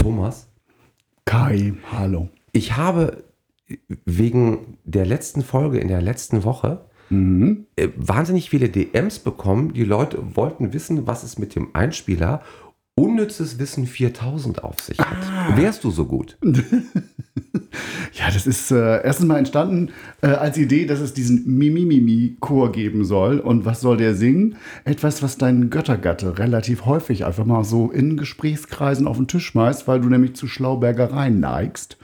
Thomas, Kai, hallo. ich habe wegen der letzten Folge in der letzten Woche äh, wahnsinnig viele DMs bekommen. Die Leute wollten wissen, was es mit dem Einspieler Unnützes Wissen 4000 auf sich hat. Wärst du so gut? Ja, das ist äh, erstens mal entstanden äh, als Idee, dass es diesen Mimimimi-Chor geben soll. Und was soll der singen? Etwas, was dein Göttergatte relativ häufig einfach mal so in Gesprächskreisen auf den Tisch schmeißt, weil du nämlich zu Schlaubergereien neigst.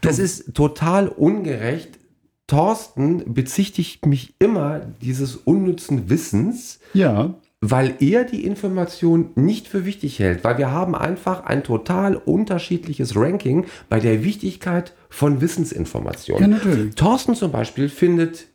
Das ist total ungerecht. Thorsten bezichtigt mich immer dieses unnützen Wissens, Ja, weil er die Information nicht für wichtig hält, weil wir haben einfach ein total unterschiedliches Ranking bei der Wichtigkeit von Wissensinformationen. Ja, natürlich. Thorsten zum Beispiel findet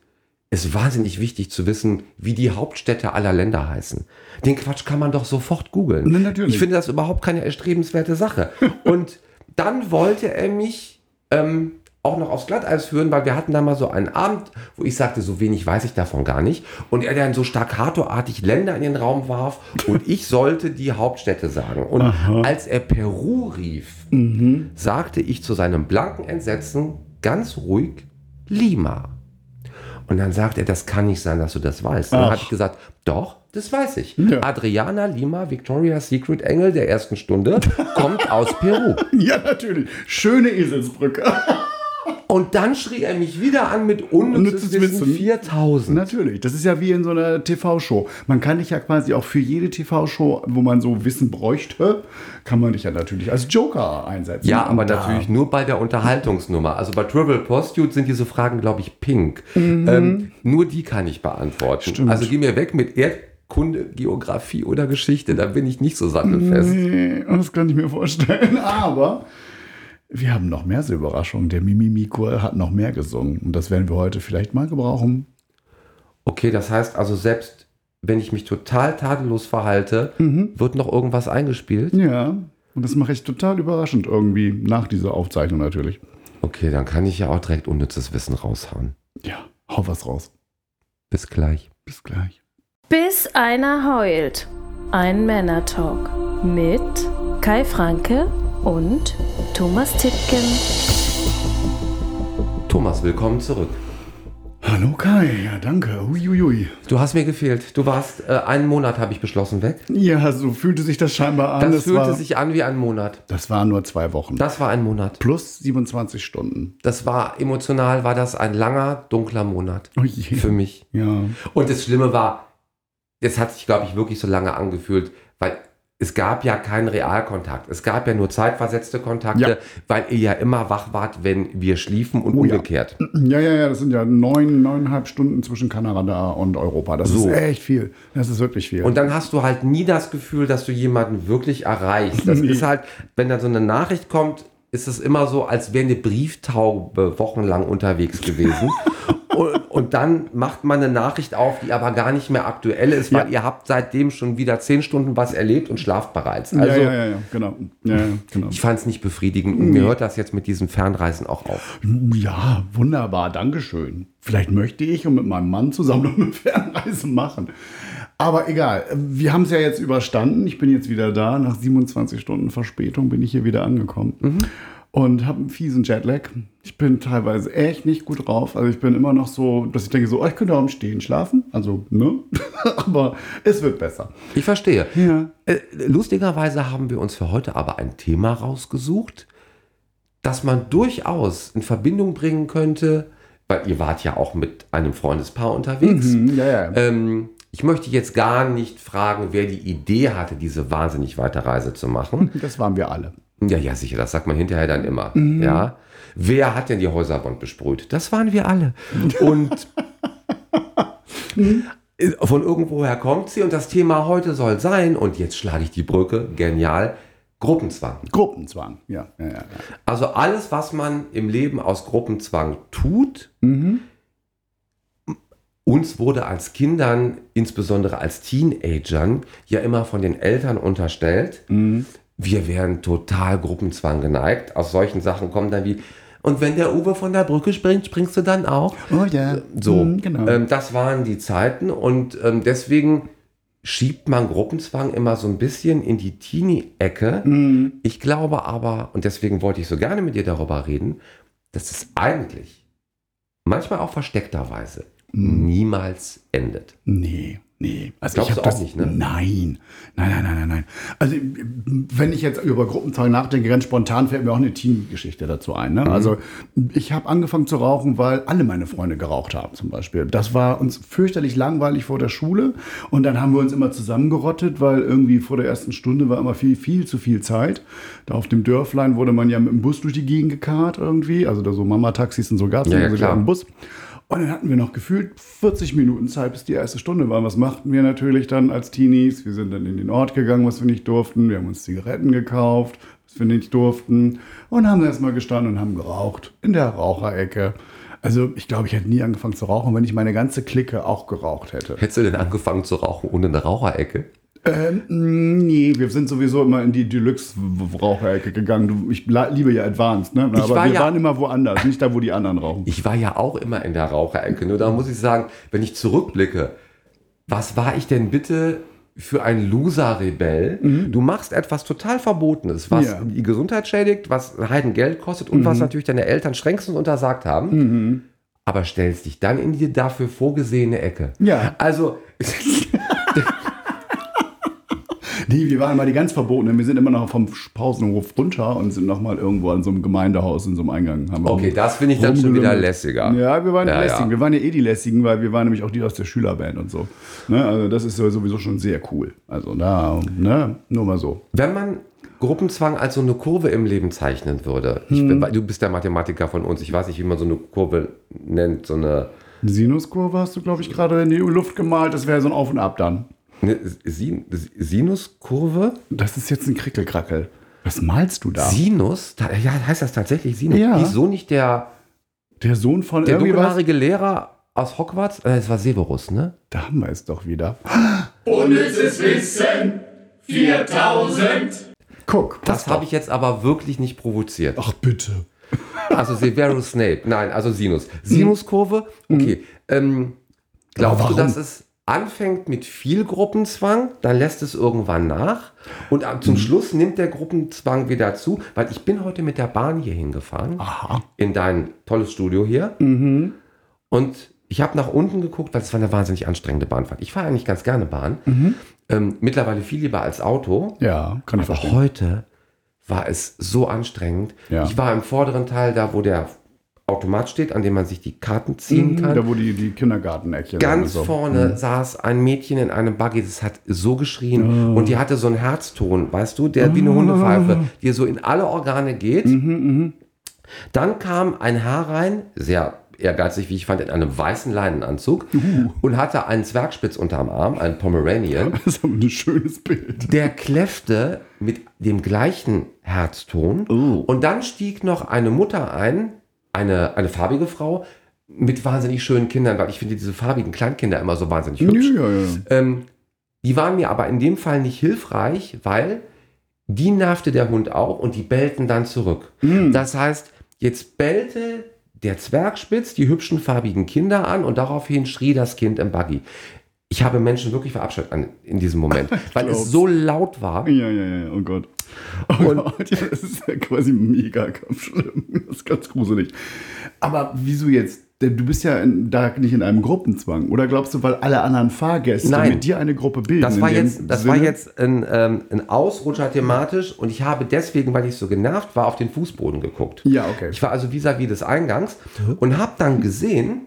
es wahnsinnig wichtig zu wissen, wie die Hauptstädte aller Länder heißen. Den Quatsch kann man doch sofort googeln. Na, natürlich. Ich finde das überhaupt keine erstrebenswerte Sache. Und dann wollte er mich ähm, auch noch aufs Glatteis führen, weil wir hatten da mal so einen Abend, wo ich sagte, so wenig weiß ich davon gar nicht. Und er dann so staccatoartig Länder in den Raum warf und ich sollte die Hauptstädte sagen. Und als er Peru rief, sagte ich zu seinem blanken Entsetzen ganz ruhig Lima. Und dann sagt er, das kann nicht sein, dass du das weißt. Und dann habe ich gesagt, doch, das weiß ich. Ja. Adriana Lima, Victoria's Secret Engel der ersten Stunde, kommt aus Peru. ja, natürlich. Schöne Eselsbrücke. Und dann schrie er mich wieder an mit unnützes Unnützes Wissen Wissen. 4000. Natürlich. Das ist ja wie in so einer TV-Show. Man kann dich ja quasi auch für jede TV-Show, wo man so Wissen bräuchte, kann man dich ja natürlich als Joker einsetzen. Ja, aber da- natürlich nur bei der Unterhaltungsnummer. Also bei Trivial Pursuit sind diese Fragen, glaube ich, pink. Ähm, nur die kann ich beantworten. Stimmt. Also geh mir weg mit Erdkunde, Geografie oder Geschichte. Da bin ich nicht so sattelfest. Nee, das kann ich mir vorstellen. Aber wir haben noch mehr so Überraschungen. Der Mimimi-Chor hat noch mehr gesungen. Und das werden wir heute vielleicht mal gebrauchen. Okay, das heißt also, selbst wenn ich mich total tadellos verhalte, wird noch irgendwas eingespielt. Ja. Und das mache ich total überraschend irgendwie nach dieser Aufzeichnung natürlich. Okay, dann kann ich ja auch direkt unnützes Wissen raushauen. Ja, hau was raus. Bis gleich. Bis gleich. Bis einer heult. Ein Männer-Talk mit Kai Franke und Thomas Tittgen. Thomas, willkommen zurück. Hallo Kai, ja danke. Uiuiui. Du hast mir gefehlt. Du warst äh, einen Monat, habe ich beschlossen, weg. Ja, so fühlte sich das scheinbar an. Das fühlte war, sich an wie ein Monat. das waren nur zwei Wochen. Das war ein Monat. Plus 27 Stunden. Das war emotional, war das ein langer, dunkler Monat Oh je. für mich. Ja. Und das Schlimme war, das hat sich, glaube ich, wirklich so lange angefühlt, weil es gab ja keinen Realkontakt. Es gab ja nur zeitversetzte Kontakte, Ja. weil ihr ja immer wach wart, wenn wir schliefen und Oh ja. umgekehrt. Ja, ja, ja, das sind ja neun, neuneinhalb Stunden zwischen Kanada und Europa. Das So. ist echt viel. Das ist wirklich viel. Und dann hast du halt nie das Gefühl, dass du jemanden wirklich erreichst. Das Nee. ist halt, wenn dann so eine Nachricht kommt, ist es immer so, als wäre eine Brieftaube wochenlang unterwegs gewesen. und, und dann macht man eine Nachricht auf, die aber gar nicht mehr aktuell ist, weil Ja. ihr habt seitdem schon wieder zehn Stunden was erlebt und schlaft bereits. Also ja, ja, ja, genau. Ja, genau. ich fand es nicht befriedigend und mir hört das jetzt mit diesen Fernreisen auch auf. Ja, wunderbar, Dankeschön. Vielleicht möchte ich und mit meinem Mann zusammen noch eine Fernreise machen. Aber egal, wir haben es ja jetzt überstanden. Ich bin jetzt wieder da. Nach 27 Stunden Verspätung bin ich hier wieder angekommen. Und habe einen fiesen Jetlag. Ich bin teilweise echt nicht gut drauf. Also ich bin immer noch so, dass ich denke so, oh, ich könnte auch im Stehen schlafen. Also, ne? Aber es wird besser. Ich verstehe. Ja. Äh, lustigerweise haben wir uns für heute aber ein Thema rausgesucht, das man durchaus in Verbindung bringen könnte, weil ihr wart ja auch mit einem Freundespaar unterwegs. Hm, ja, ja. Ähm, ich möchte jetzt gar nicht fragen, wer die Idee hatte, diese wahnsinnig weite Reise zu machen. Das waren wir alle. Ja, ja, sicher, das sagt man hinterher dann immer. Ja. Wer hat denn die Häuserwand besprüht? Das waren wir alle. Und von irgendwoher kommt sie und das Thema heute soll sein, und jetzt schlage ich die Brücke, genial, Gruppenzwang. Gruppenzwang. Ja, ja, ja. ja. Also alles, was man im Leben aus Gruppenzwang tut, uns wurde als Kindern, insbesondere als Teenagern, ja immer von den Eltern unterstellt, wir wären total Gruppenzwang geneigt. Aus solchen Sachen kommen dann wie, und wenn der Uwe von der Brücke springt, springst du dann auch? Oh ja. So, Hm, genau. ähm, das waren die Zeiten und ähm, deswegen schiebt man Gruppenzwang immer so ein bisschen in die Teenie-Ecke. Mhm. Ich glaube aber, und deswegen wollte ich so gerne mit dir darüber reden, dass es eigentlich, manchmal auch versteckterweise, Mhm. niemals endet. Nee, nee. Also Glaubst ich du hab auch das nicht, ne? Nein. Nein, nein, nein, nein, nein. Also wenn ich jetzt über Gruppenzwang nachdenke, ganz spontan fällt mir auch eine Teamgeschichte dazu ein. Ne? Also ich habe angefangen zu rauchen, weil alle meine Freunde geraucht haben zum Beispiel. Das war uns fürchterlich langweilig vor der Schule und dann haben wir uns immer zusammengerottet, weil irgendwie vor der ersten Stunde war immer viel, viel zu viel Zeit. Da auf dem Dörflein wurde man ja mit dem Bus durch die Gegend gekarrt irgendwie. Also da so Mama-Taxis und so gab es Ja, ja, sogar einen Bus. Und dann hatten wir noch gefühlt 40 Minuten Zeit, bis die erste Stunde war. Was machten wir natürlich dann als Teenies? Wir sind dann in den Ort gegangen, was wir nicht durften. Wir haben uns Zigaretten gekauft, was wir nicht durften. Und haben erstmal gestanden und haben geraucht. In der Raucherecke. Also ich glaube, ich hätte nie angefangen zu rauchen, wenn ich meine ganze Clique auch geraucht hätte. Hättest du denn angefangen zu rauchen ohne eine Raucherecke? Ähm, nee, wir sind sowieso immer in die Deluxe-Raucherecke gegangen. Du, ich liebe ja Advanced, ne? Aber war wir ja- waren immer woanders, nicht da, wo die anderen rauchen. Ich war ja auch immer in der Raucherecke. Nur da muss ich sagen, wenn ich zurückblicke, was war ich denn bitte für ein Loser-Rebell? Du machst etwas total Verbotenes, was Mhm. Ja. die Gesundheit schädigt, was Heiden Geld kostet und was natürlich deine Eltern strengstens untersagt haben. Mhm. Aber stellst dich dann in die dafür vorgesehene Ecke. Ja. Also, Nee, wir waren immer die ganz Verbotenen. Wir sind immer noch vom Pausenhof runter und sind noch mal irgendwo an so einem Gemeindehaus in so einem Eingang. Okay, das finde ich dann schon wieder lässiger. Ja, wir waren die Ja, lässigen. ja. Wir waren ja eh die lässigen, weil wir waren nämlich auch die aus der Schülerband und so. Ne? Also das ist sowieso schon sehr cool. Also da, ne, nur mal so. Wenn man Gruppenzwang als so eine Kurve im Leben zeichnen würde, ich, bin- du bist der Mathematiker von uns, ich weiß nicht, wie man so eine Kurve nennt, so eine, Sinuskurve hast du, glaube ich, gerade in die Luft gemalt. Das wäre so ein Auf und Ab dann. Eine Sin Sinuskurve. Das ist jetzt ein Krickelkrackel. Was malst du da? Sinus? Da, ja, heißt das tatsächlich Sinus? Ja. Hieß so nicht der, der Sohn von der dunkelhaarige Lehrer aus Hogwarts? Äh, Das war Severus, ne? Da haben wir es doch wieder. Unnützes Wissen 4000. Guck, Das habe ich jetzt aber wirklich nicht provoziert. Ach bitte. Also Severus Snape. Nein, also Sinus. Sinuskurve, okay. Ähm, glaubst du, dass es anfängt mit viel Gruppenzwang, dann lässt es irgendwann nach und zum Schluss nimmt der Gruppenzwang wieder zu? Weil ich bin heute mit der Bahn hier hingefahren, Aha. in dein tolles Studio hier. Und ich habe nach unten geguckt, weil es war eine wahnsinnig anstrengende Bahnfahrt. Ich fahre eigentlich ganz gerne Bahn. Ähm, mittlerweile viel lieber als Auto. Ja, kann ich Aber verstehen. heute war es so anstrengend. Ja. Ich war im vorderen Teil, da wo der Automat steht, an dem man sich die Karten ziehen kann. Da, wo die, die Kindergartenäckchen Ganz so. vorne saß ein Mädchen in einem Buggy, das hat so geschrien Oh. und die hatte so einen Herzton, weißt du, der wie eine Hundepfeife, die so in alle Organe geht. Mhm, Dann kam ein Herr rein, sehr ehrgeizig, wie ich fand, in einem weißen Leinenanzug Uh. und hatte einen Zwergspitz unterm Arm, einen Pomeranian. Das ist aber ein schönes Bild. Der kläffte mit dem gleichen Herzton. Oh. Und dann stieg noch eine Mutter ein, eine, eine farbige Frau, mit wahnsinnig schönen Kindern, weil ich finde diese farbigen Kleinkinder immer so wahnsinnig hübsch. Ja, ja. Ähm, die waren mir aber in dem Fall nicht hilfreich, weil die nervte der Hund auch und die bellten dann zurück. Hm. Das heißt, jetzt bellte der Zwergspitz die hübschen farbigen Kinder an und daraufhin schrie das Kind im Buggy. Ich habe Menschen wirklich verabscheut an, in diesem Moment, weil es so laut war. Ja, ja, ja, oh Gott. Oh Und- Gott, ja, das ist ja quasi mega schlimm. Das ist ganz gruselig. Aber wieso jetzt? Denn du bist ja in, da nicht in einem Gruppenzwang. Oder glaubst du, weil alle anderen Fahrgäste Nein. mit dir eine Gruppe bilden? Das war jetzt, das war jetzt ein, ähm, ein Ausrutscher thematisch und ich habe deswegen, weil ich so genervt war, auf den Fußboden geguckt. Ja, okay. Ich war also vis-à-vis des Eingangs und habe dann gesehen,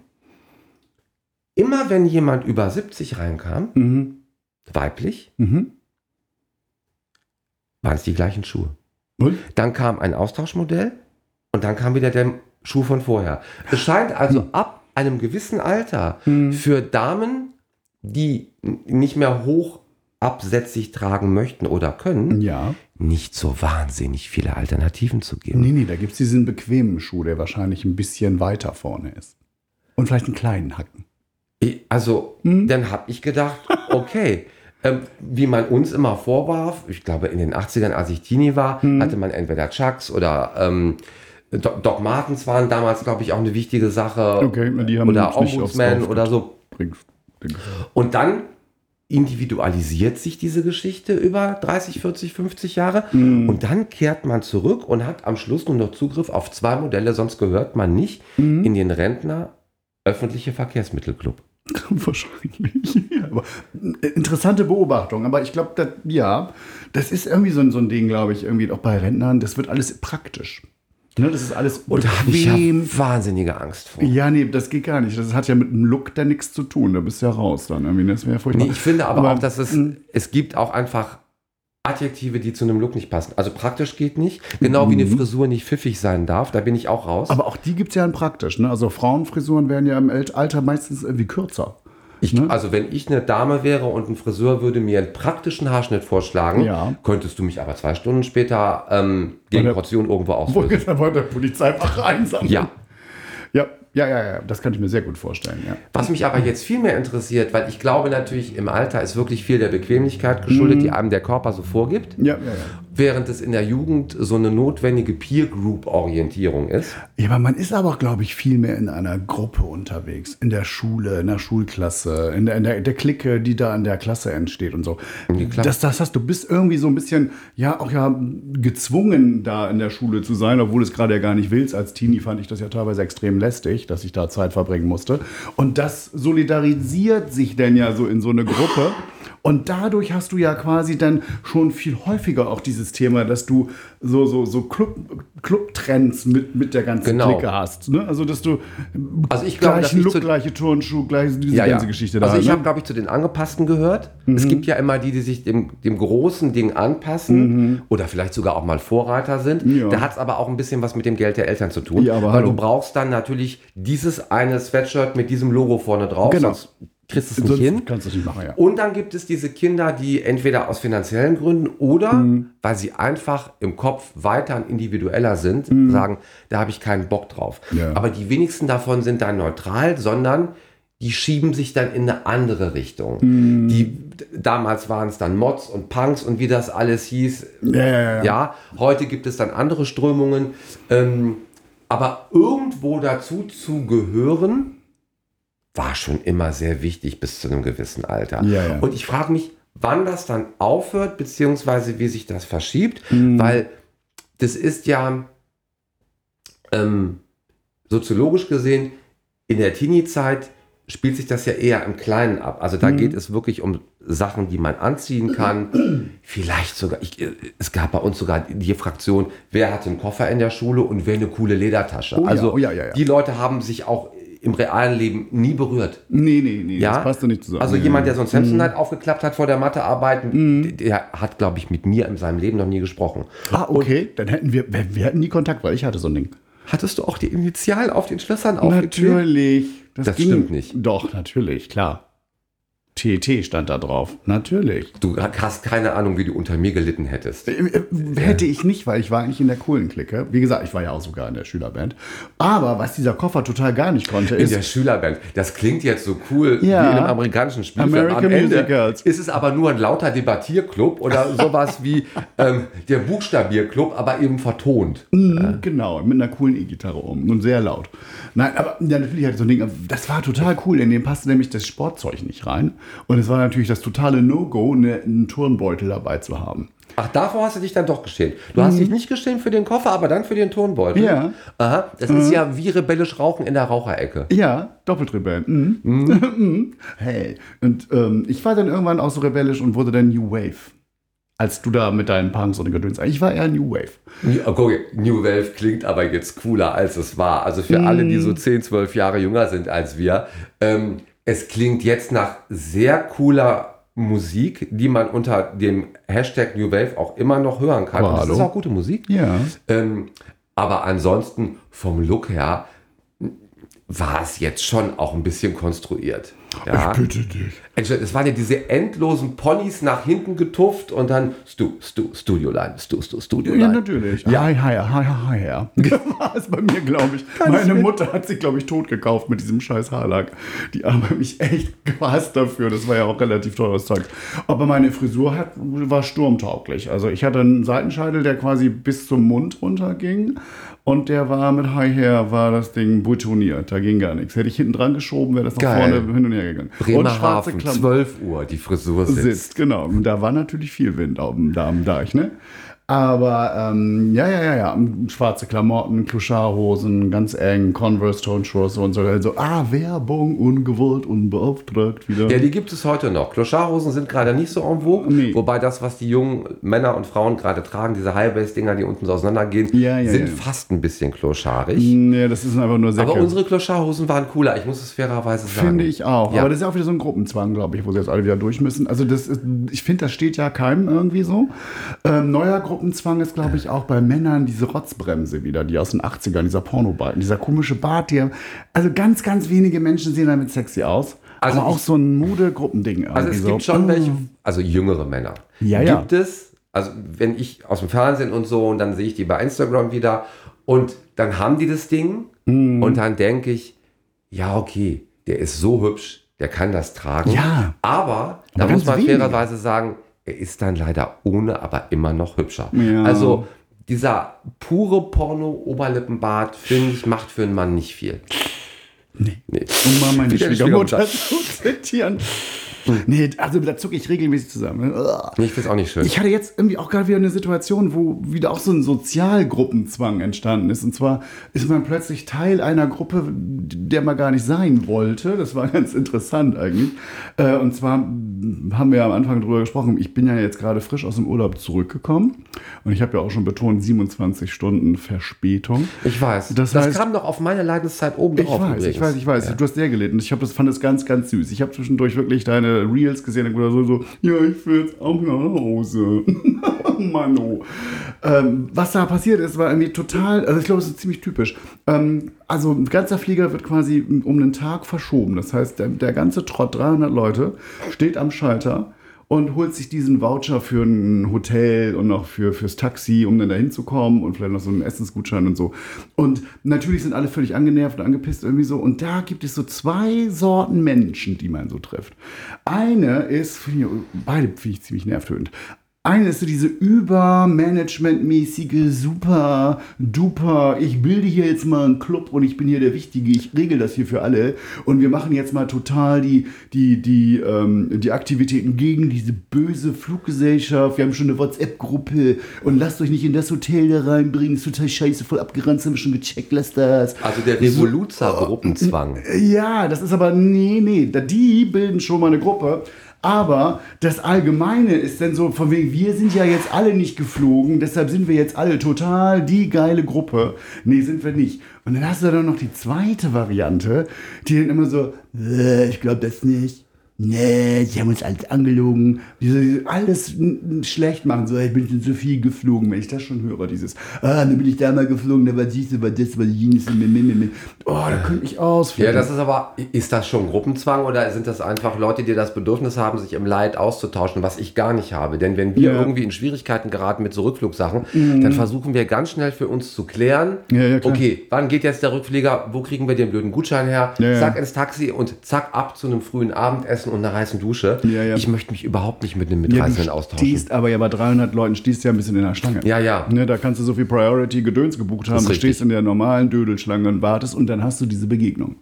immer wenn jemand über 70 reinkam, Mhm. weiblich, Mhm. Waren es die gleichen Schuhe. Und? Dann kam ein Austauschmodell und dann kam wieder der Schuh von vorher. Es scheint also Hm. ab einem gewissen Alter für Damen, die nicht mehr hoch absätzig tragen möchten oder können, Ja. nicht so wahnsinnig viele Alternativen zu geben. Nee, nee, da gibt es diesen bequemen Schuh, der wahrscheinlich ein bisschen weiter vorne ist. Und vielleicht einen kleinen Hacken. Also, Hm. dann habe ich gedacht, okay, ähm, wie man uns immer vorwarf, ich glaube in den 80ern, als ich Teenie war, Hm. hatte man entweder Chucks oder ähm, Do- Doc Martens waren damals, glaube ich, auch eine wichtige Sache. Okay, die haben oder Ombudsman oder so. Und dann individualisiert sich diese Geschichte über 30, 40, 50 Jahre Mhm. und dann kehrt man zurück und hat am Schluss nur noch Zugriff auf zwei Modelle, sonst gehört man nicht Mhm. in den Rentner öffentliche Verkehrsmittelclub. Wahrscheinlich. Aber, äh, interessante Beobachtung. Aber ich glaube, ja, das ist irgendwie so, ein- so ein Ding, glaube ich, irgendwie auch bei Rentnern. Das wird alles praktisch. Ne, das ist alles Und da habe ich ja wahnsinnige Angst vor. Ja, nee, das geht gar nicht. Das hat ja mit dem Look da nichts zu tun. Da bist du ja raus dann. Irgendwie. Das wäre furchtbar. Nee, ich finde aber, Aber, auch, dass es, mh. es gibt auch einfach Adjektive, die zu einem Look nicht passen. Also praktisch geht nicht. Genau wie eine Frisur nicht pfiffig sein darf, da bin ich auch raus. Aber auch die gibt es ja in praktisch. Ne? Also Frauenfrisuren werden ja im Alter meistens irgendwie kürzer. Ich, Ne? Also wenn ich eine Dame wäre und ein Friseur würde mir einen praktischen Haarschnitt vorschlagen, Ja. könntest du mich aber zwei Stunden später ähm, gegen Kaution irgendwo Wo auslösen. aber der Polizeifach einsammeln. Ja. Ja. Ja, ja, das kann ich mir sehr gut vorstellen. Ja. Was mich aber jetzt viel mehr interessiert, weil ich glaube natürlich, im Alter ist wirklich viel der Bequemlichkeit geschuldet, die einem der Körper so vorgibt, Ja, ja, ja. Während es in der Jugend so eine notwendige Peer-Group-Orientierung ist. Ja, aber man ist aber auch, glaube ich, viel mehr in einer Gruppe unterwegs. In der Schule, in der Schulklasse, in der, in der, der Clique, die da in der Klasse entsteht und so. Das, das hast du bist irgendwie so ein bisschen, ja, auch ja gezwungen, da in der Schule zu sein, obwohl du es gerade ja gar nicht willst. Als Teenie fand ich das ja teilweise extrem lästig, dass ich da Zeit verbringen musste. Und das solidarisiert sich dann ja so in so eine Gruppe. Und dadurch hast du ja quasi dann schon viel häufiger auch dieses Thema, dass du so, so, so Club, Clubtrends mit, mit der ganzen Genau. Clique hast. Ne? Also, dass du Also ich glaube, dass gleichen ich Look, zu- gleiche Turnschuh, gleiche diese ganze Geschichte da. Also ich ne? habe, glaube ich, zu den Angepassten gehört. Es gibt ja immer die, die sich dem, dem großen Ding anpassen oder vielleicht sogar auch mal Vorreiter sind. Mhm. Ja. Da hat es aber auch ein bisschen was mit dem Geld der Eltern zu tun. Ja, aber weil hallo. du brauchst dann natürlich dieses eine Sweatshirt mit diesem Logo vorne drauf, Genau. sonst kriegst du es nicht Sonst hin. kannst du nicht machen, ja. Und dann gibt es diese Kinder, die entweder aus finanziellen Gründen oder Mhm. weil sie einfach im Kopf weiter individueller sind, sagen, da habe ich keinen Bock drauf. Mhm. Ja. Aber die wenigsten davon sind dann neutral, sondern die schieben sich dann in eine andere Richtung. Mhm. Die damals waren es dann Mods und Punks und wie das alles hieß. Ja. Ja, heute gibt es dann andere Strömungen. Ähm, aber irgendwo dazu zu gehören, war schon immer sehr wichtig bis zu einem gewissen Alter. Ja, ja. Und ich frage mich, wann das dann aufhört, beziehungsweise wie sich das verschiebt, Mhm. weil das ist ja ähm, soziologisch gesehen in der Teenie-Zeit spielt sich das ja eher im Kleinen ab. Also Mhm. da geht es wirklich um Sachen, die man anziehen kann. Vielleicht sogar, ich, äh, es gab bei uns sogar die Fraktion, wer hat einen Koffer in der Schule und wer eine coole Ledertasche. Oh ja, also oh ja, ja, ja. die Leute haben sich auch im realen Leben nie berührt. Nee, nee, nee, Ja, das passt doch nicht zusammen. Also jemand, der so ein Samsonite aufgeklappt hat vor der Mathearbeit, der hat, glaube ich, mit mir in seinem Leben noch nie gesprochen. Ah, okay, dann hätten wir, wir, wir hätten nie Kontakt, weil ich hatte so ein Ding. Hattest du auch die Initialen auf den Schlössern aufgeklebt? Natürlich. Das stimmt nicht. Doch, natürlich, klar. TT stand da drauf. Natürlich. Du hast keine Ahnung, wie du unter mir gelitten hättest. Äh, äh, Hätte ich nicht, weil ich war eigentlich in der coolen Clique. Wie gesagt, ich war ja auch sogar in der Schülerband. Aber was dieser Koffer total gar nicht konnte, In ist, der Schülerband. Das klingt jetzt so cool Ja. wie in einem amerikanischen Spielfilm. American Am Ende Musicals. ist es aber nur ein lauter Debattierclub oder sowas wie ähm, der Buchstabierclub, aber eben vertont. Mhm, Genau, mit einer coolen E-Gitarre um und sehr laut. Nein, aber ja, natürlich hatte ich so ein Ding, das war total cool, in dem passte nämlich das Sportzeug nicht rein. Und es war natürlich das totale No-Go, ne, einen Turnbeutel dabei zu haben. Ach, davor hast du dich dann doch geschämt. Du hast dich nicht geschämt für den Koffer, aber dann für den Turnbeutel. Mhm. Ja. Aha, das ist ja wie rebellisch Rauchen in der Raucherecke. Ja, doppelt rebell. Mhm. Mhm. hey. Und ähm, ich war dann irgendwann auch so rebellisch und wurde dann New Wave. Als du da mit deinen Punks und Gedöns. Ich war eher New Wave. Ja, guck, New Wave klingt aber jetzt cooler, als es war. Also für alle, die so 10, 12 Jahre jünger sind als wir, ähm, es klingt jetzt nach sehr cooler Musik, die man unter dem Hashtag New Wave auch immer noch hören kann. Aber das ist auch gute Musik. Ja. Ähm, aber ansonsten vom Look her war es jetzt schon auch ein bisschen konstruiert. Ja. bitte dich. Es waren ja diese endlosen Ponys nach hinten getufft und dann Stu, Stu, Studioline, Stu, Stu, Studioline. Ja, natürlich. Ja. Hi, hi, hi, hi, ja. War es bei mir, glaube ich. Meine Mutter hat sich, glaube ich, tot gekauft mit diesem scheiß Haarlack. Die Arme mich echt gehasst dafür. Das war ja auch relativ teures Zeug. Aber meine Frisur hat, war sturmtauglich. Also ich hatte einen Seitenscheitel, der quasi bis zum Mund runterging. Und der war mit High Hair, war das Ding boutoniert. Da ging gar nichts. Hätte ich hinten dran geschoben, wäre das nach Geil. vorne hin und her gegangen. und schwarze Bremerhaven. 12 Uhr die Frisur sitzt. sitzt. Genau. Und da war natürlich viel Wind auf dem, am ne? Aber ähm, ja, ja, ja, ja. Schwarze Klamotten, Clochardhosen, ganz eng, Converse, Tonschuhe und so. Also, ah, Werbung, ungewollt, unbeauftragt wieder. Ja, die gibt es heute noch. Clochardhosen sind gerade nicht so en vogue, Nee. wobei das, was die jungen Männer und Frauen gerade tragen, diese High-Base-Dinger, die unten so auseinandergehen, Ja, ja, sind ja. fast ein bisschen clochardig. nee, das ist einfach nur Säcke. Aber unsere Clochardhosen waren cooler, ich muss es fairerweise sagen. Finde ich auch. Aber das ist ja auch wieder so ein Gruppenzwang, glaube ich, wo sie jetzt alle wieder durch müssen. Also das ist, ich finde, das steht ja keinem irgendwie so. Ähm, neuer Gruppenzwang ist, glaube ich, auch bei Männern diese Rotzbremse wieder, die aus den 80ern, dieser Pornobart, dieser komische Bart, der, also ganz, ganz wenige Menschen sehen damit sexy aus. Also aber auch ich- so ein Mode-Gruppending. Also es irgendwie gibt so. schon Oh. welche, also jüngere Männer. Ja, ja. Gibt es, also wenn ich aus dem Fernsehen und so und dann sehe ich die bei Instagram wieder und dann haben die das Ding Mhm. und dann denke ich, ja okay, der ist so hübsch, der kann das tragen. Ja. Aber da Aber muss ganz man wenige. fairerweise sagen, er ist dann leider ohne, aber immer noch hübscher. Ja. Also dieser pure Porno-Oberlippenbart, finde ich, macht für einen Mann nicht viel. Nee. nee. Um mal meine Schwiegermutter. zu zitieren. Nee, also da zucke ich regelmäßig zusammen. Nee, Ich finde es auch nicht schön. Ich hatte jetzt irgendwie auch gerade wieder eine Situation, wo wieder auch so ein Sozialgruppenzwang entstanden ist. Und zwar ist man plötzlich Teil einer Gruppe, der man gar nicht sein wollte. Das war ganz interessant eigentlich. Äh, Und zwar haben wir ja am Anfang drüber gesprochen. Ich bin ja jetzt gerade frisch aus dem Urlaub zurückgekommen. Und ich habe ja auch schon betont, 27 Stunden Verspätung. Ich weiß. Das Das, heißt- kam doch auf meine Leidenszeit oben Ich drauf. weiß, übrigens. ich weiß, ich weiß. Du hast sehr gelitten. Ich hab das, fand das ganz, ganz süß. Ich habe zwischendurch wirklich deine Reels gesehen und so, so, ja, ich will jetzt auch nach Hause. Mano. Ähm, was da passiert ist, war irgendwie total, also ich glaube, es ist ziemlich typisch. Ähm, also ein ganzer Flieger wird quasi um einen Tag verschoben. Das heißt, der, der ganze Trott, 300 Leute, steht am Schalter und holt sich diesen Voucher für ein Hotel und noch für, fürs Taxi, um dann da hinzukommen und vielleicht noch so einen Essensgutschein und so. Und natürlich sind alle völlig angenervt und angepisst irgendwie so. Und da gibt es so zwei Sorten Menschen, die man so trifft. Eine ist, finde ich, beide finde ich ziemlich nervtötend. Eine ist so diese übermanagementmäßige, super duper, ich bilde hier jetzt mal einen Club und ich bin hier der Wichtige, ich regel das hier für alle und wir machen jetzt mal total die, die, die, ähm, die Aktivitäten gegen diese böse Fluggesellschaft. Wir haben schon eine WhatsApp-Gruppe und lasst euch nicht in das Hotel da reinbringen, ist total scheiße, voll abgeranzt, haben wir schon gecheckt, lasst das. Also der Revoluzer-Gruppenzwang. Ja, das ist aber, nee, nee, die bilden schon mal eine Gruppe. Aber das Allgemeine ist dann so, von wegen, wir sind ja jetzt alle nicht geflogen, deshalb sind wir jetzt alle total die geile Gruppe. Nee, sind wir nicht. Und dann hast du dann noch die zweite Variante, die dann immer so, äh, ich glaube das nicht. Nee, sie haben uns alles angelogen. Die alles schlecht machen. So, ich bin schon so viel geflogen, wenn ich das schon höre. Dieses, ah, dann bin ich da mal geflogen, da war dies, war das, war jenes. Oh, da könnte ich ausflippen. Ja, das ist aber, ist das schon Gruppenzwang oder sind das einfach Leute, die das Bedürfnis haben, sich im Leid auszutauschen, was ich gar nicht habe? Denn wenn wir Ja. Mhm. irgendwie in Schwierigkeiten geraten mit so Rückflugsachen, dann versuchen wir ganz schnell für uns zu klären, Ja, ja, okay, wann geht jetzt der Rückflieger, wo kriegen wir den blöden Gutschein her, zack ins Taxi und zack ab zu einem frühen Abendessen und einer heißen Dusche. Ja, ja. Ich möchte mich überhaupt nicht mit einem Ja, Mitreisenden du austauschen. stehst aber ja bei 300 Leuten, stehst ja ein bisschen in der Schlange. Ja, ja. Ne, da kannst du so viel Priority-Gedöns gebucht haben. Du richtig. stehst in der normalen Dödelschlange und wartest und dann hast du diese Begegnung.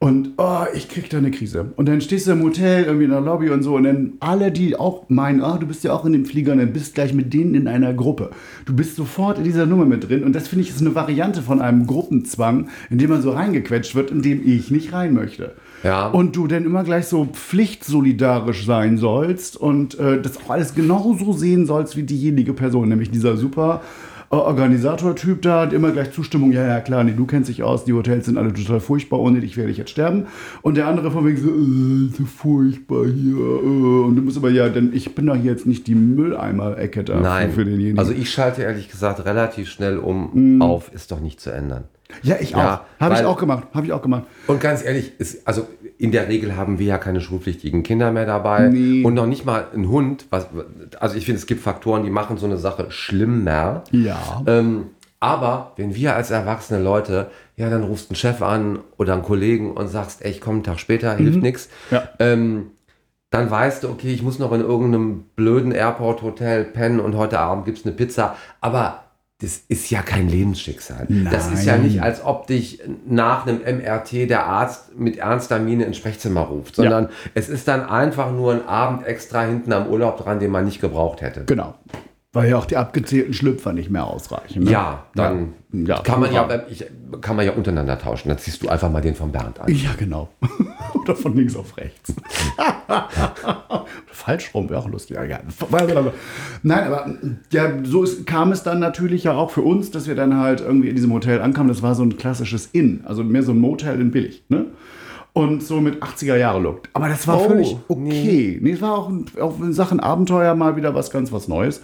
Und oh, ich krieg da eine Krise. Und dann stehst du im Hotel, irgendwie in der Lobby und so. Und dann alle, die auch meinen, ah, du bist ja auch in dem Flieger und dann bist gleich mit denen in einer Gruppe. Du bist sofort in dieser Nummer mit drin. Und das finde ich ist eine Variante von einem Gruppenzwang, in dem man so reingequetscht wird, in dem ich nicht rein möchte. Ja. Und du dann immer gleich so pflichtsolidarisch sein sollst und äh, das auch alles genauso sehen sollst wie diejenige Person, nämlich dieser super äh, Organisator-Typ da hat immer gleich Zustimmung, ja, ja, klar, nee, du kennst dich aus, die Hotels sind alle total furchtbar, ohne dich werde ich jetzt sterben. Und der andere von wegen so, äh, so furchtbar hier. Äh. Und du musst aber, ja, denn ich bin doch hier jetzt nicht die Mülleimer-Ecke da Nein, für denjenigen. also ich schalte ehrlich gesagt relativ schnell um auf, ist doch nicht zu ändern. Ja, ich auch. Ja, Habe ich auch gemacht, habe ich auch gemacht. Und ganz ehrlich, ist, also in der Regel haben wir ja keine schulpflichtigen Kinder mehr dabei Nee. und noch nicht mal ein Hund. Was, also ich finde, es gibt Faktoren, die machen so eine Sache schlimmer. Ja. Ähm, aber wenn wir als erwachsene Leute, ja, dann rufst einen Chef an oder einen Kollegen und sagst, ey, ich komme einen Tag später, hilft nichts. Ja. Ähm, dann weißt du, okay, ich muss noch in irgendeinem blöden Airport-Hotel pennen und heute Abend gibt es eine Pizza. Aber das ist ja kein Lebensschicksal. Das ist ja Nein. nicht, als ob dich nach einem MRT der Arzt mit ernster Miene ins Sprechzimmer ruft, sondern es ist dann einfach nur ein Abend extra hinten am Urlaub dran, den man nicht gebraucht hätte. Genau. Weil ja auch die abgezählten Schlüpfer nicht mehr ausreichen. Ne? Ja, dann Ja, kann, man ja, ich, kann man ja untereinander tauschen. Dann ziehst du einfach mal den von Bernd an. Ja, genau. Oder von links auf rechts. Falsch rum wäre auch lustig. Ja, ja. Nein, aber ja, so ist, kam es dann natürlich ja auch für uns, dass wir dann halt irgendwie in diesem Hotel ankamen. Das war so ein klassisches Inn, also mehr so ein Motel in billig. Ne? Und so mit 80er Jahre Look. Aber das war Oh, völlig okay. Nee. es war auch, auch in Sachen Abenteuer mal wieder was ganz was Neues.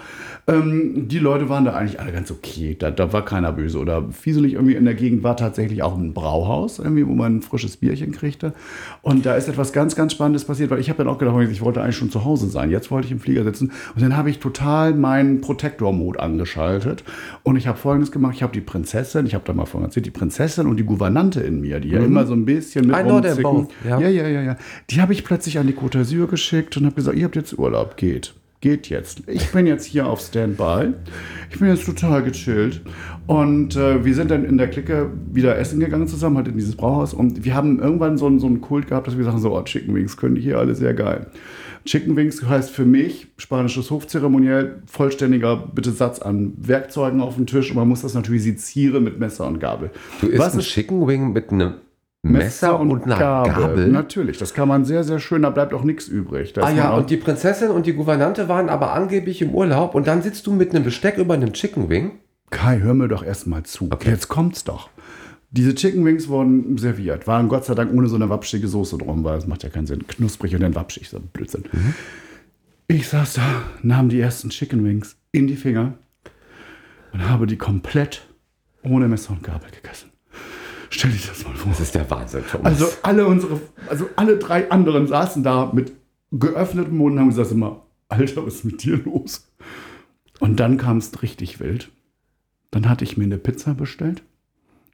Ähm, die Leute waren da eigentlich alle ganz okay. Da, da war keiner böse. Oder fieselig irgendwie in der Gegend war tatsächlich auch ein Brauhaus, irgendwie, wo man ein frisches Bierchen kriegte. Und da ist etwas ganz, ganz Spannendes passiert, weil ich habe dann auch gedacht, ich wollte eigentlich schon zu Hause sein. Jetzt wollte ich im Flieger sitzen. Und dann habe ich total meinen Protektor-Mode angeschaltet. Und ich habe Folgendes gemacht. Ich habe die Prinzessin, ich habe da mal vorhin erzählt, die Prinzessin und die Gouvernante in mir, die ja immer so ein bisschen mit rumzicken. ja. ja, ja, ja, ja. Die habe ich plötzlich an die Côte d'Azur geschickt und habe gesagt, ihr habt jetzt Urlaub, geht. Geht jetzt. Ich bin jetzt hier auf Standby. Ich bin jetzt total gechillt. Und äh, wir sind dann in der Clique wieder essen gegangen zusammen, halt in dieses Brauhaus. Und wir haben irgendwann so, einen- so einen Kult gehabt, dass wir sagen, so, oh, Chicken Wings können die hier alle sehr geil. Chicken Wings heißt für mich, spanisches Hofzeremoniell, vollständiger bitte Satz an Werkzeugen auf dem Tisch. Und man muss das natürlich sezieren mit Messer und Gabel. Du isst Was ein ist Chicken Wing mit einem Messer, und, einer Gabel. Natürlich, das kann man sehr, sehr schön, da bleibt auch nichts übrig. Da Ah ja, und die Prinzessin und die Gouvernante waren aber angeblich im Urlaub und dann sitzt du mit einem Besteck über einem Chicken Wing. Kai, hör mir doch erstmal zu. Okay. Jetzt kommt's doch. Diese Chicken Wings wurden serviert, waren Gott sei Dank ohne so eine wapschige Soße drum, weil das macht ja keinen Sinn. Knusprig und dann wapschig, so ein Blödsinn. Ich saß da, nahm die ersten Chicken Wings in die Finger und habe die komplett ohne Messer und Gabel gegessen. Stell dir das mal vor. Das ist der Wahnsinn, Thomas. Also alle unsere, also alle drei anderen saßen da mit geöffnetem Mund und haben gesagt immer, Alter, was ist mit dir los? Und dann kam es richtig wild. Dann hatte ich mir eine Pizza bestellt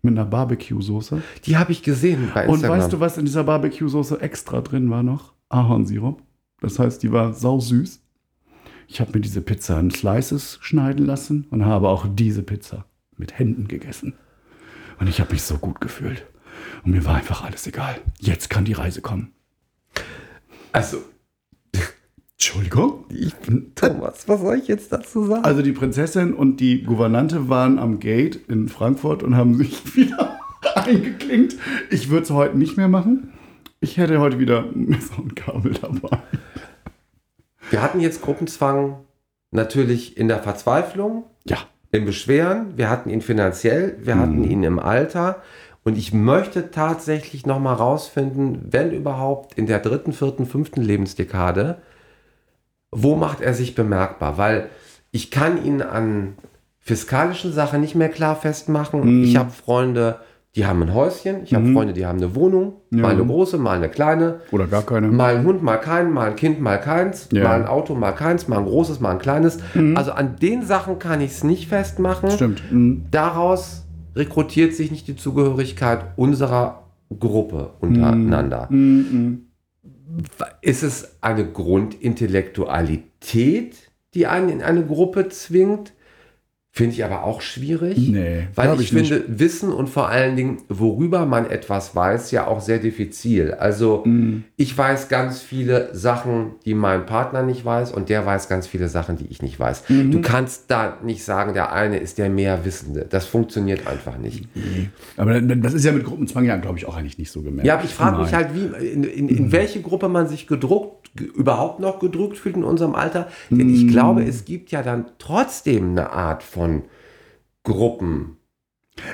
mit einer Barbecue-Soße. die habe ich gesehen bei Und Instagram. weißt du, was in dieser Barbecue-Soße extra drin war noch? Ahornsirup. Das heißt, die war sausüß. Ich habe mir diese Pizza in Slices schneiden lassen und habe auch diese Pizza mit Händen gegessen. Und ich habe mich so gut gefühlt. Und mir war einfach alles egal. Jetzt kann die Reise kommen. also, Entschuldigung? ich, Thomas, was soll ich jetzt dazu sagen? Also die Prinzessin und die Gouvernante waren am Gate in Frankfurt und haben sich wieder eingeklinkt. Ich würde es heute nicht mehr machen. Ich hätte heute wieder Messer und Kabel dabei. Wir hatten jetzt Gruppenzwang natürlich in der Verzweiflung, Ja. Im Beschweren, wir hatten ihn finanziell, wir hatten ihn im Alter. Und ich möchte tatsächlich noch mal rausfinden, wenn überhaupt in der dritten, vierten, fünften Lebensdekade, wo macht er sich bemerkbar? Weil ich kann ihn an fiskalischen Sachen nicht mehr klar festmachen. Ich habe Freunde, die haben ein Häuschen. Ich habe Freunde, die haben eine Wohnung. Mal eine große, mal eine kleine. Oder gar keine. Mal ein Hund, mal keinen, mal ein Kind, mal keins, Ja. mal ein Auto, mal keins, mal ein großes, mal ein kleines. Also an den Sachen kann ich es nicht festmachen. Stimmt. Mhm. Daraus rekrutiert sich nicht die Zugehörigkeit unserer Gruppe untereinander. Mhm. Ist es eine Grundintellektualität, die einen in eine Gruppe zwingt? Finde ich aber auch schwierig. Nee, Weil ich, ich finde, Wissen und vor allen Dingen, worüber man etwas weiß, ja auch sehr diffizil. Also Mhm. ich weiß ganz viele Sachen, die mein Partner nicht weiß und der weiß ganz viele Sachen, die ich nicht weiß. Mhm. Du kannst da nicht sagen, der eine ist der mehr Wissende. Das funktioniert einfach nicht. Aber das ist ja mit Gruppenzwang ja, glaube ich, auch eigentlich nicht so gemerkt. Ja, aber ich frage mich halt, wie, in, in, in welche Gruppe man sich gedruckt, überhaupt noch gedruckt fühlt in unserem Alter. Denn ich glaube, es gibt ja dann trotzdem eine Art von Gruppen.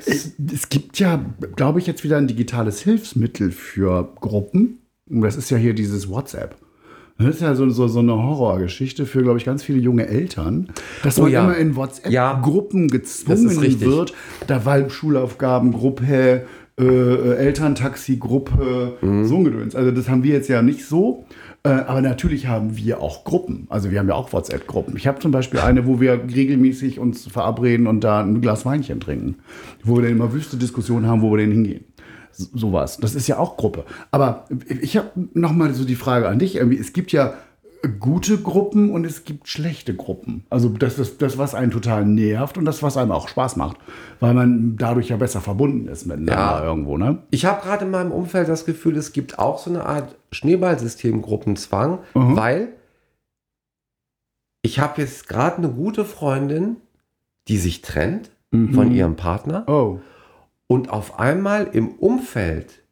Es, es gibt ja, glaube ich, jetzt wieder ein digitales Hilfsmittel für Gruppen. Und das ist ja hier dieses WhatsApp. Das ist ja so, so, so eine Horrorgeschichte für, glaube ich, ganz viele junge Eltern, dass Oh man ja. immer in Ja. WhatsApp-Gruppen gezwungen ist richtig. wird. Da war Schulaufgabengruppe, äh, äh, Elterntaxi-Gruppe, Mhm. so ein Gedöns. Also das haben wir jetzt ja nicht so. Äh, aber natürlich haben wir auch Gruppen. Also wir haben ja auch WhatsApp-Gruppen. Ich habe zum Beispiel eine, wo wir regelmäßig uns verabreden und da ein Glas Weinchen trinken. Wo wir dann immer wüste Diskussionen haben, wo wir denn hingehen. So- Sowas. Das ist ja auch Gruppe. Aber ich habe noch mal so die Frage an dich. Irgendwie, es gibt ja gute Gruppen und es gibt schlechte Gruppen. Also das ist das, was einen total nervt und das, was einem auch Spaß macht, weil man dadurch ja besser verbunden ist miteinander Ja. irgendwo, ne? Ich habe gerade in meinem Umfeld das Gefühl, es gibt auch so eine Art Schneeballsystem-Gruppenzwang, weil ich habe jetzt gerade eine gute Freundin, die sich trennt von ihrem Partner Oh. und auf einmal im Umfeld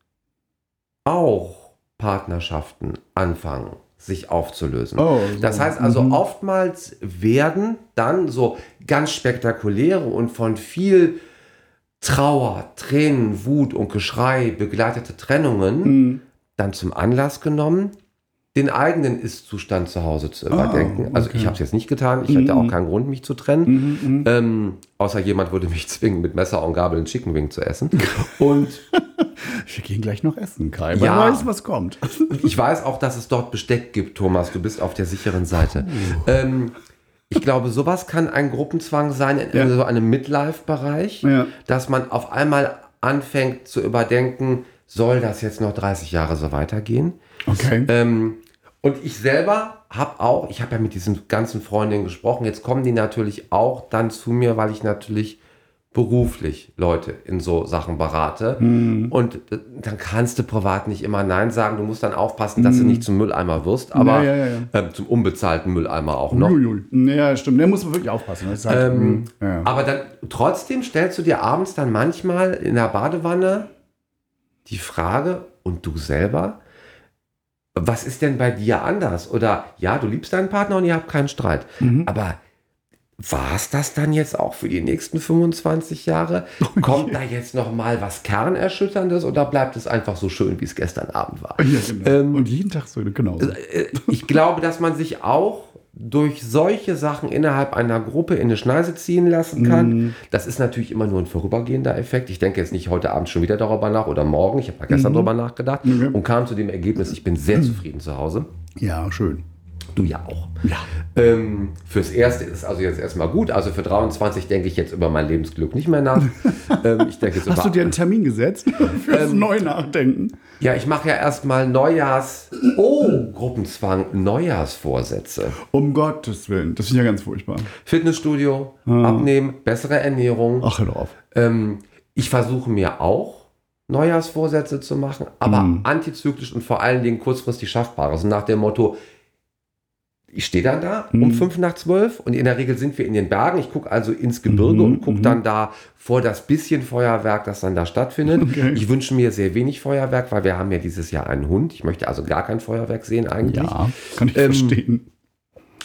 auch Partnerschaften anfangen, sich aufzulösen. Oh, so. Das heißt also, oftmals werden dann so ganz spektakuläre und von viel Trauer, Tränen, Wut und Geschrei begleitete Trennungen Mhm. dann zum Anlass genommen, den eigenen Ist-Zustand zu Hause zu überdenken. Also ich habe es jetzt nicht getan, ich hatte auch keinen Grund, mich zu trennen. Ähm, außer jemand würde mich zwingen, mit Messer und Gabel einen Chicken Wing zu essen. Und Wir gehen gleich noch essen, Kai. Ja. Wer weiß, was kommt. ich weiß auch, dass es dort Besteck gibt, Thomas. Du bist auf der sicheren Seite. Ähm, ich glaube, sowas kann ein Gruppenzwang sein in Ja. so einem Midlife-Bereich, Ja. dass man auf einmal anfängt zu überdenken, soll das jetzt noch 30 Jahre so weitergehen? Okay. Ähm, und ich selber habe auch, ich habe ja mit diesen ganzen Freundinnen gesprochen, jetzt kommen die natürlich auch dann zu mir, weil ich natürlich beruflich Leute in so Sachen berate. Und äh, dann kannst du privat nicht immer Nein sagen. Du musst dann aufpassen, dass du nicht zum Mülleimer wirst, aber Ja, ja, ja, ähm, zum unbezahlten Mülleimer auch noch. Uiuiui. Ja, stimmt. Da muss man wirklich aufpassen. Halt, Ähm, ja. Aber dann trotzdem stellst du dir abends dann manchmal in der Badewanne die Frage, und du selber, was ist denn bei dir anders? Oder ja, du liebst deinen Partner und ihr habt keinen Streit. Mhm. Aber war es das dann jetzt auch für die nächsten 25 Jahre? Oh Kommt da jetzt noch mal was Kernerschütterndes oder bleibt es einfach so schön, wie es gestern Abend war? ja, genau. ähm, Und jeden Tag so, genau. Äh, Ich glaube, dass man sich auch durch solche Sachen innerhalb einer Gruppe in eine Schneise ziehen lassen kann. Das ist natürlich immer nur ein vorübergehender Effekt. Ich denke jetzt nicht heute Abend schon wieder darüber nach oder morgen. Ich habe gestern darüber nachgedacht und kam zu dem Ergebnis, ich bin sehr zufrieden zu Hause. Ja, schön. Du ja auch. Ja. Ähm, fürs Erste ist also jetzt erstmal gut. Also für 23 denke ich jetzt über mein Lebensglück nicht mehr nach. ähm, ich denke Hast du dir einen Termin gesetzt fürs Ähm, Neu-Nachdenken? ja, ich mache ja erstmal Neujahrs... Oh, Gruppenzwang, Neujahrsvorsätze. Um Gottes Willen. Das ist ja ganz furchtbar. Fitnessstudio, abnehmen, bessere Ernährung. Ach, hör auf. Ähm, ich versuche mir auch Neujahrsvorsätze zu machen, aber Mhm. antizyklisch und vor allen Dingen kurzfristig schaffbar. Also nach dem Motto, ich stehe dann da Mhm. um fünf nach zwölf und in der Regel sind wir in den Bergen. Ich gucke also ins Gebirge Mhm, und gucke dann da vor das bisschen Feuerwerk, das dann da stattfindet. Okay. Ich wünsche mir sehr wenig Feuerwerk, weil wir haben ja dieses Jahr einen Hund. Ich möchte also gar kein Feuerwerk sehen eigentlich. Ja, kann ich Ähm, verstehen.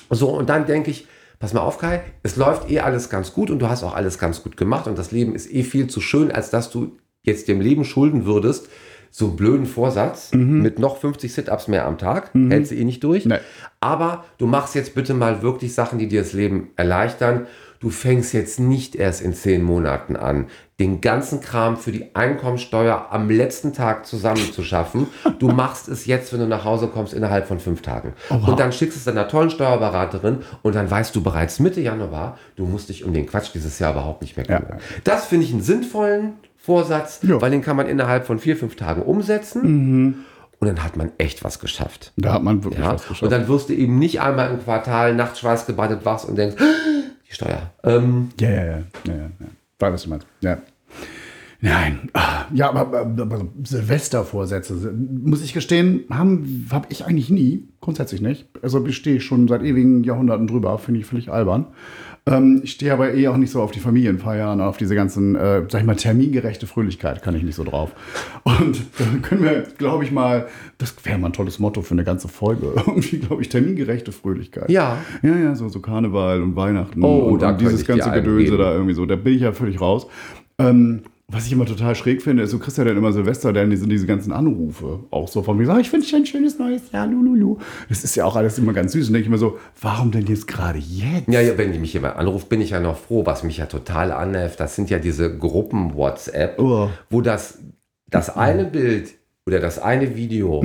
So, und dann denke ich, pass mal auf, Kai, es läuft eh alles ganz gut und du hast auch alles ganz gut gemacht und das Leben ist eh viel zu schön, als dass du jetzt dem Leben schulden würdest, so blöden Vorsatz mit noch 50 Sit-Ups mehr am Tag, hältst du eh nicht durch. Nee. Aber du machst jetzt bitte mal wirklich Sachen, die dir das Leben erleichtern. Du fängst jetzt nicht erst in zehn Monaten an, den ganzen Kram für die Einkommensteuer am letzten Tag zusammenzuschaffen. Du machst es jetzt, wenn du nach Hause kommst, innerhalb von fünf Tagen. Und dann schickst es deiner tollen Steuerberaterin und dann weißt du bereits Mitte Januar, du musst dich um den Quatsch dieses Jahr überhaupt nicht mehr kümmern. Das finde ich einen sinnvollen Vorsatz, Ja. weil den kann man innerhalb von vier, fünf Tagen umsetzen. Und dann hat man echt was geschafft. Da hat man wirklich Ja? was geschafft. Und dann wirst du eben nicht einmal im Quartal nachts schweißgebadet wachst und denkst, die Steuer. Ähm, Ja, ja, ja. ja, ja, was du meinst. Ja. Nein. Ah, Ja, aber, aber, aber Silvestervorsätze, muss ich gestehen, habe hab ich eigentlich nie. Grundsätzlich nicht. Also bestehe ich schon seit ewigen Jahrhunderten drüber. Finde ich völlig albern. Ähm, ich stehe aber eh auch nicht so auf die Familienfeiern, auf diese ganzen, äh, sag ich mal, termingerechte Fröhlichkeit kann ich nicht so drauf. Und dann können wir, glaube ich mal, das wäre mal ein tolles Motto für eine ganze Folge. Irgendwie, glaube ich, termingerechte Fröhlichkeit. Ja. Ja, ja, so, so Karneval und Weihnachten Oh, und, und dieses ganze Gedönse da irgendwie so. Da bin ich ja völlig raus. Ähm, was ich immer total schräg finde, ist, du kriegst ja dann immer Silvester, dann diese, diese ganzen Anrufe auch so von mir, ich wünsche dir ein schönes neues Jahr, lululu. Das ist ja auch alles immer ganz süß. Und denke ich mir so, warum denn jetzt gerade jetzt? Ja, ja, wenn mich jemand anruft, bin ich ja noch froh. Was mich ja total annervt, das sind ja diese Gruppen-WhatsApp, Oh. wo das, das eine Bild oder das eine Video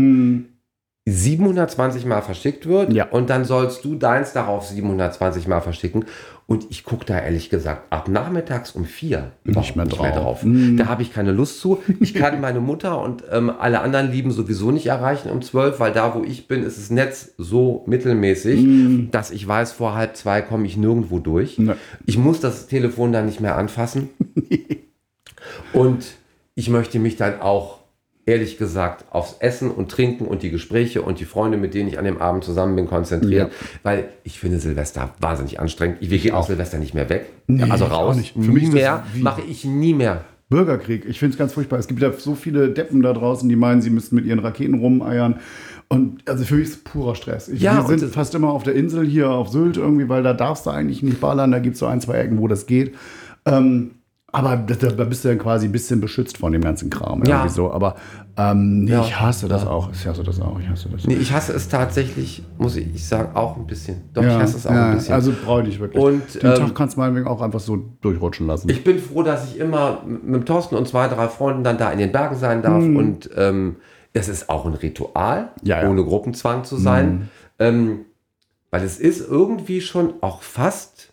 720 Mal verschickt wird Ja. und dann sollst du deins darauf 720 Mal verschicken. Und ich gucke da ehrlich gesagt ab nachmittags um vier Nicht mehr drauf. Da habe ich keine Lust zu. Ich kann meine Mutter und ähm, alle anderen Lieben sowieso nicht erreichen um zwölf, weil da, wo ich bin, ist das Netz so mittelmäßig, dass ich weiß, vor halb zwei komme ich nirgendwo durch. Ne. Ich muss das Telefon dann nicht mehr anfassen. und ich möchte mich dann auch ehrlich gesagt aufs Essen und Trinken und die Gespräche und die Freunde, mit denen ich an dem Abend zusammen bin, konzentrieren, Ja. weil ich finde Silvester wahnsinnig anstrengend. Wir gehen aus Silvester nicht mehr weg. Nee, also ich auch raus. nicht. Für nie mich mehr. Mache ich nie mehr. Bürgerkrieg. Ich finde es ganz furchtbar. Es gibt ja so viele Deppen da draußen, die meinen, sie müssten mit ihren Raketen rumeiern. Und also für mich ist es purer Stress. Ich, Ja, wir sind fast immer auf der Insel hier auf Sylt irgendwie, weil da darfst du eigentlich nicht ballern. Da gibt es so ein, zwei Ecken, wo das geht. Ähm, aber da, bist du dann quasi ein bisschen beschützt von dem ganzen Kram. Ja. Irgendwie so. Aber ähm, nee, Ja. ich hasse das auch. Ich hasse das auch. Ich hasse das. Nee, ich hasse es tatsächlich, muss ich sagen, auch ein bisschen. Doch, ja, ich hasse es auch ja, ein bisschen. Also brauche ich wirklich. Und, Den ähm, Tag kannst du meinetwegen auch einfach so durchrutschen lassen. Ich bin froh, dass ich immer mit Thorsten und zwei, drei Freunden dann da in den Bergen sein darf. Und ähm, es ist auch ein Ritual, Mhm. Mhm. ohne Gruppenzwang zu sein. Ähm, weil es ist irgendwie schon auch fast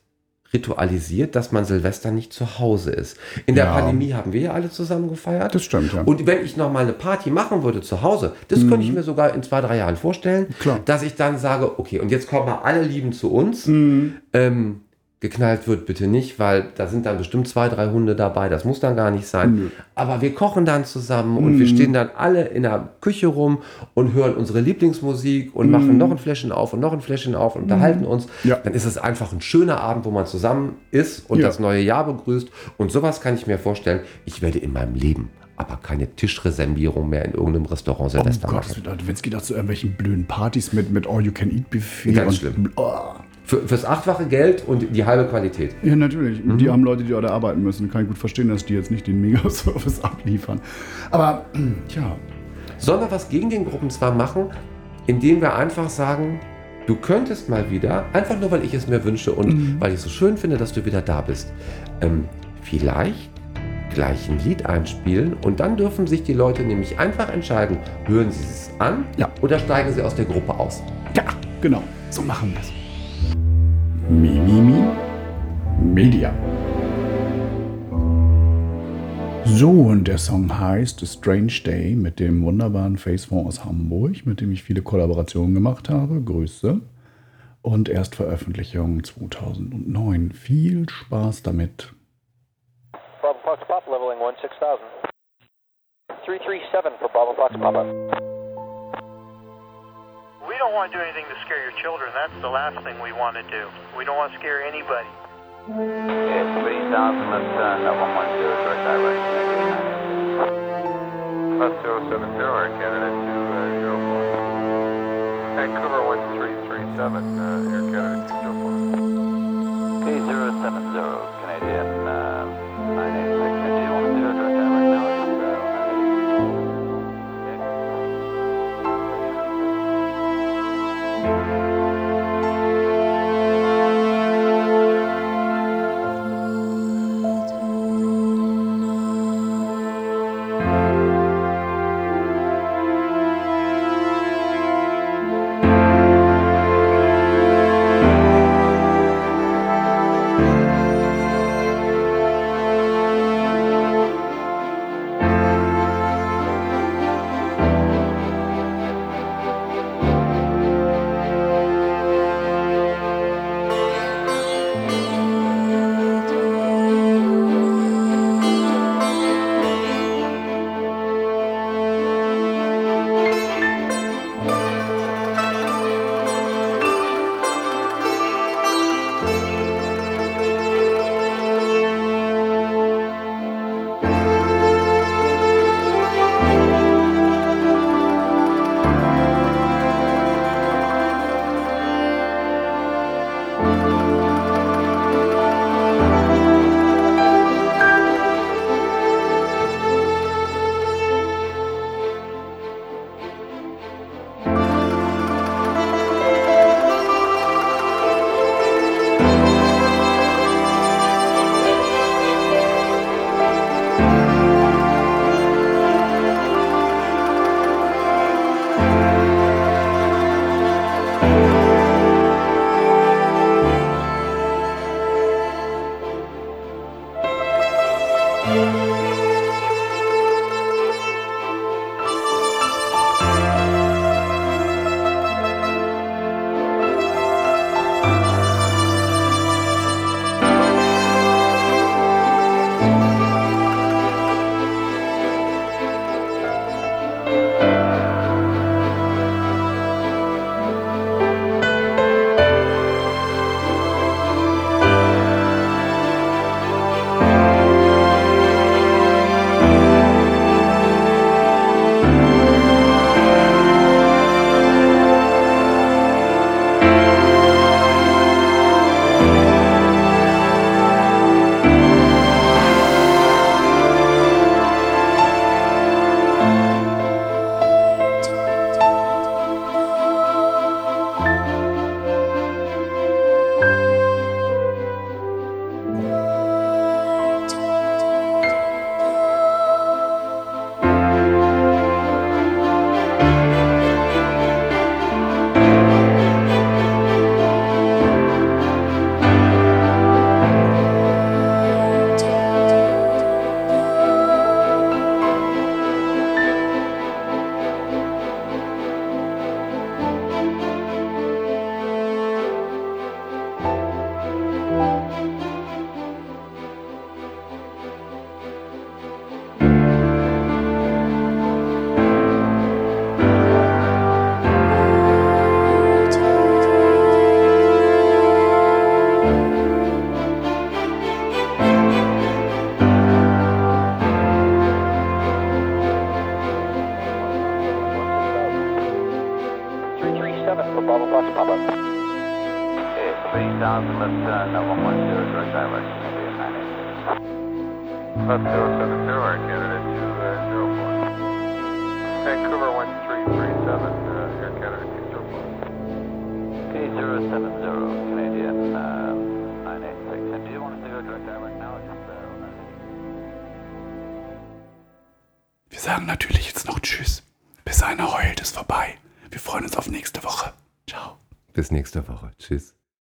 ritualisiert, dass man Silvester nicht zu Hause ist. In der Ja. Pandemie haben wir ja alle zusammen gefeiert. Das stimmt, ja. Mhm. Und wenn ich noch mal eine Party machen würde zu Hause, das könnte ich mir sogar in zwei, drei Jahren vorstellen, Klar. dass ich dann sage, okay, und jetzt kommen mal alle Lieben zu uns. Mhm. Ähm, geknallt wird bitte nicht, weil da sind dann bestimmt zwei, drei Hunde dabei. Das muss dann gar nicht sein. Aber wir kochen dann zusammen und Mhm. wir stehen dann alle in der Küche rum und hören unsere Lieblingsmusik und machen noch ein Fläschchen auf und noch ein Fläschchen auf und unterhalten uns. Mhm. Ja. Dann ist es einfach ein schöner Abend, wo man zusammen ist und Ja. das neue Jahr begrüßt. Und sowas kann ich mir vorstellen. Ich werde in meinem Leben aber keine Tischreservierung mehr in irgendeinem Restaurant Oh Silvester Gott, machen. wenn es geht auch zu irgendwelchen blöden Partys mit, mit All-You-Can-Eat-Buffet. Ganz und- schlimm. Oh. Für, fürs achtfache Geld und die halbe Qualität. Ja, natürlich. Mhm. Die haben Leute, die dort arbeiten müssen. Kann ich gut verstehen, dass die jetzt nicht den Megaservice abliefern. Aber, tja, Sollen wir was gegen den Gruppenzwang machen, indem wir einfach sagen, du könntest mal wieder, einfach nur weil ich es mir wünsche und Mhm. weil ich es so schön finde, dass du wieder da bist, ähm, vielleicht gleich ein Lied einspielen und dann dürfen sich die Leute nämlich einfach entscheiden, hören sie es an Ja. oder steigen sie aus der Gruppe aus. ja, genau. So machen wir es. Mi, mi, mi. Media. So, und der Song heißt A Strange Day mit dem wunderbaren Facefonds aus Hamburg, mit dem ich viele Kollaborationen gemacht habe. Grüße. Und Erstveröffentlichung 2009. Viel Spaß damit. leveling 16000. 337 for Bravo Fox Papa. We don't want to do anything to scare your children. That's the last thing we want to do. We don't want to scare anybody. Okay, somebody down, let's uh, 112 direct direction. Plus 070, our candidate 204. Vancouver 1337, uh, air candidate 204. K070.